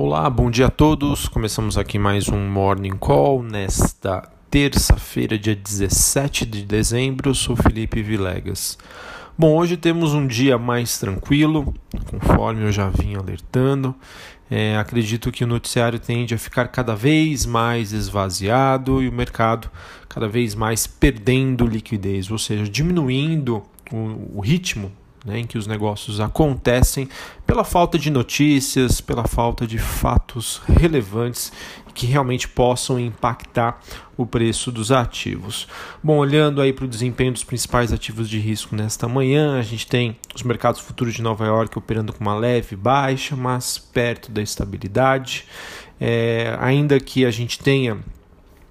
Olá, bom dia a todos. Começamos aqui mais um Morning Call nesta terça-feira, dia 17 de dezembro. Eu sou Felipe Vilegas. Bom, hoje temos um dia mais tranquilo, conforme eu já vim alertando. É, acredito que o noticiário tende a ficar cada vez mais esvaziado e o mercado cada vez mais perdendo liquidez, ou seja, diminuindo o, o ritmo né, em que os negócios acontecem pela falta de notícias, pela falta de fatos relevantes que realmente possam impactar o preço dos ativos. Bom, olhando aí para o desempenho dos principais ativos de risco nesta manhã, a gente tem os mercados futuros de Nova York operando com uma leve baixa, mas perto da estabilidade. É, ainda que a gente tenha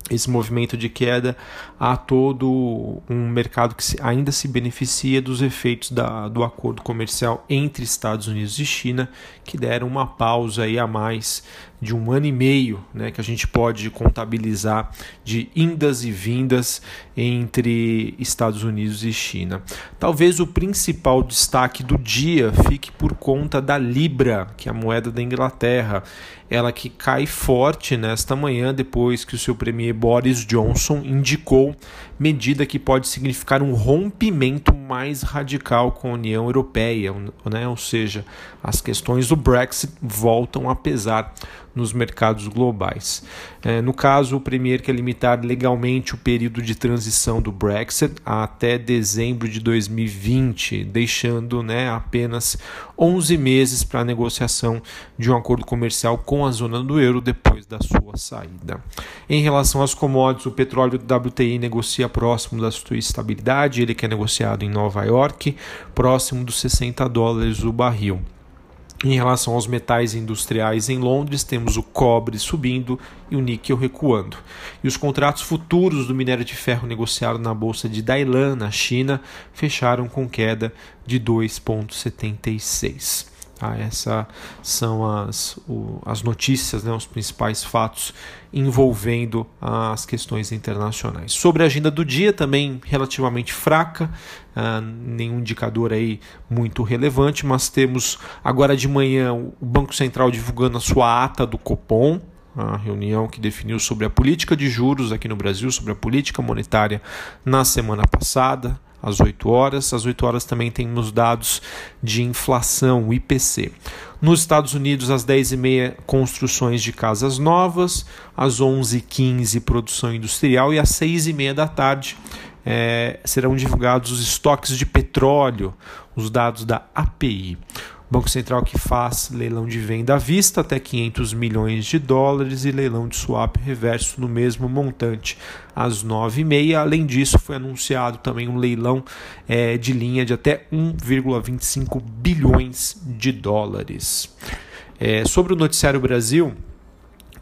esse movimento de queda há todo um mercado que ainda se beneficia dos efeitos da, do acordo comercial entre Estados Unidos e China, que deram uma pausa aí a mais de um ano e meio, né, que a gente pode contabilizar de indas e vindas entre Estados Unidos e China. Talvez o principal destaque do dia fique por conta da Libra, que é a moeda da Inglaterra, ela que cai forte nesta manhã depois que o seu premier Boris Johnson indicou medida que pode significar um rompimento mais radical com a União Europeia, né? ou seja, as questões do Brexit voltam a pesar nos mercados globais. É, no caso, o Premier quer limitar legalmente o período de transição do Brexit até dezembro de 2020, deixando né, apenas 11 meses para a negociação de um acordo comercial com a zona do euro depois da sua saída. Em relação às commodities, o petróleo WTI negocia próximo da sua estabilidade, ele que é negociado em Nova York, próximo dos 60 dólares o barril. Em relação aos metais industriais em Londres, temos o cobre subindo e o níquel recuando. E os contratos futuros do minério de ferro negociado na bolsa de Dailan, na China, fecharam com queda de 2,76. Tá? Essas são as, o, as notícias, né, os principais fatos envolvendo as questões internacionais. Sobre a agenda do dia, também relativamente fraca, uh, nenhum indicador aí muito relevante, mas temos agora de manhã o Banco Central divulgando a sua ata do Copom, a reunião que definiu sobre a política de juros aqui no Brasil, sobre a política monetária na semana passada às 8 horas. Às 8 horas também temos dados de inflação, IPC. Nos Estados Unidos, às 10h30, construções de casas novas, às 11h15, produção industrial e às 6h30 da tarde é, serão divulgados os estoques de petróleo, os dados da API. Banco Central que faz leilão de venda à vista até 500 milhões de dólares e leilão de swap reverso no mesmo montante às 9h30. Além disso, foi anunciado também um leilão é, de linha de até 1,25 bilhões de dólares. É, sobre o Noticiário Brasil,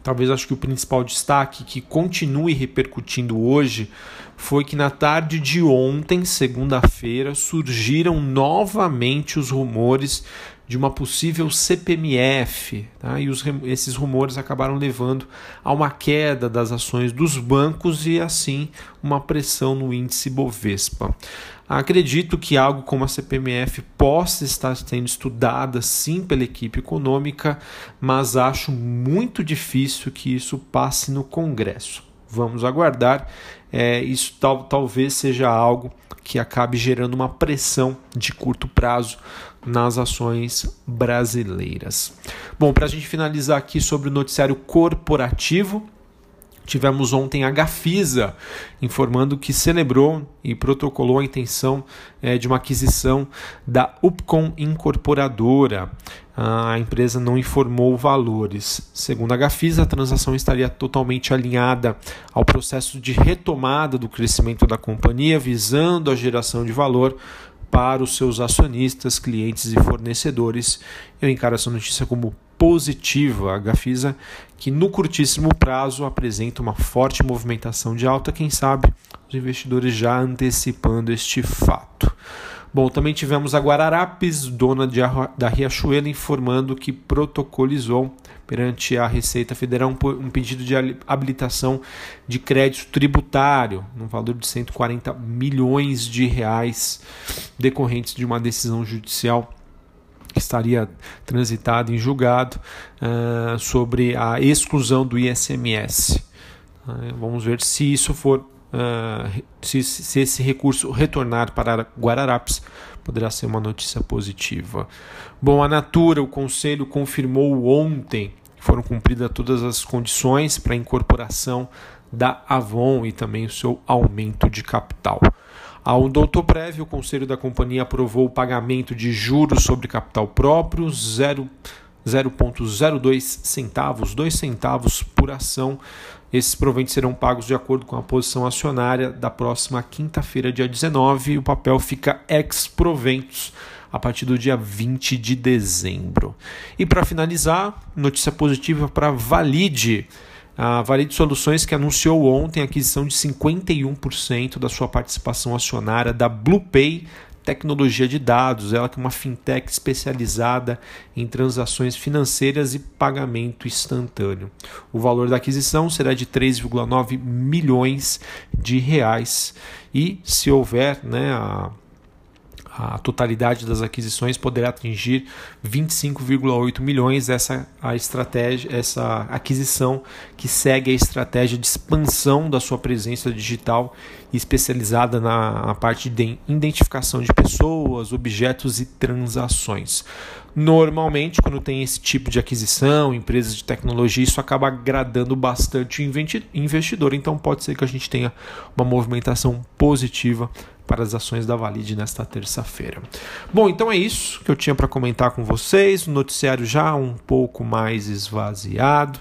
talvez acho que o principal destaque que continue repercutindo hoje foi que na tarde de ontem, segunda-feira, surgiram novamente os rumores de uma possível CPMF, tá? e os, esses rumores acabaram levando a uma queda das ações dos bancos e assim uma pressão no índice Bovespa. Acredito que algo como a CPMF possa estar sendo estudada sim pela equipe econômica, mas acho muito difícil que isso passe no Congresso. Vamos aguardar. É, isso tal, talvez seja algo que acabe gerando uma pressão de curto prazo nas ações brasileiras. Bom, para a gente finalizar aqui sobre o noticiário corporativo, tivemos ontem a Gafisa informando que celebrou e protocolou a intenção é, de uma aquisição da Upcom Incorporadora. A empresa não informou valores. Segundo a Gafisa, a transação estaria totalmente alinhada ao processo de retomada do crescimento da companhia, visando a geração de valor para os seus acionistas, clientes e fornecedores. Eu encaro essa notícia como positiva. A Gafisa, que no curtíssimo prazo apresenta uma forte movimentação de alta, quem sabe os investidores já antecipando este fato. Bom, também tivemos a Guararapes, dona de, da Riachuelo, informando que protocolizou perante a Receita Federal um, um pedido de habilitação de crédito tributário no valor de 140 milhões de reais decorrentes de uma decisão judicial que estaria transitado em julgado uh, sobre a exclusão do ISMS. Uh, vamos ver se isso for, uh, se, se, esse recurso retornar para Guararapes, poderá ser uma notícia positiva. Bom, a Natura, o Conselho confirmou ontem que foram cumpridas todas as condições para a incorporação da Avon e também o seu aumento de capital. Ao doutor prévio, o conselho da companhia aprovou o pagamento de juros sobre capital próprio, 0,02 centavos, 2 centavos por ação. Esses proventos serão pagos de acordo com a posição acionária da próxima quinta-feira, dia 19, e o papel fica ex-proventos a partir do dia 20 de dezembro. E para finalizar, notícia positiva para Valide a Valide Soluções que anunciou ontem a aquisição de 51% da sua participação acionária da BluePay Tecnologia de Dados, ela que é uma fintech especializada em transações financeiras e pagamento instantâneo. O valor da aquisição será de 3,9 milhões de reais e se houver né, a a totalidade das aquisições poderá atingir 25,8 milhões essa a estratégia essa aquisição que segue a estratégia de expansão da sua presença digital especializada na, na parte de identificação de pessoas, objetos e transações. Normalmente, quando tem esse tipo de aquisição, empresas de tecnologia, isso acaba agradando bastante o investidor. Então, pode ser que a gente tenha uma movimentação positiva para as ações da Valide nesta terça-feira. Bom, então é isso que eu tinha para comentar com vocês. O noticiário já um pouco mais esvaziado.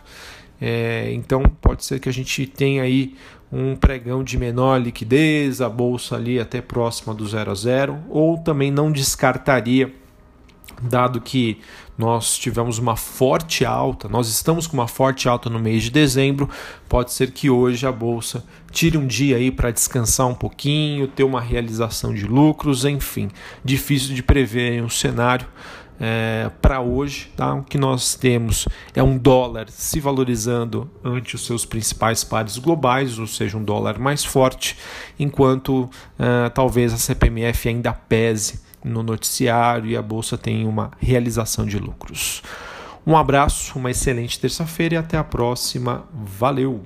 É, então pode ser que a gente tenha aí um pregão de menor liquidez, a bolsa ali até próxima do zero a zero, ou também não descartaria dado que nós tivemos uma forte alta, nós estamos com uma forte alta no mês de dezembro, pode ser que hoje a bolsa tire um dia aí para descansar um pouquinho, ter uma realização de lucros, enfim, difícil de prever um cenário é, para hoje. Tá? O que nós temos é um dólar se valorizando ante os seus principais pares globais, ou seja, um dólar mais forte, enquanto é, talvez a CPMF ainda pese no noticiário e a bolsa tem uma realização de lucros. Um abraço, uma excelente terça-feira e até a próxima. Valeu!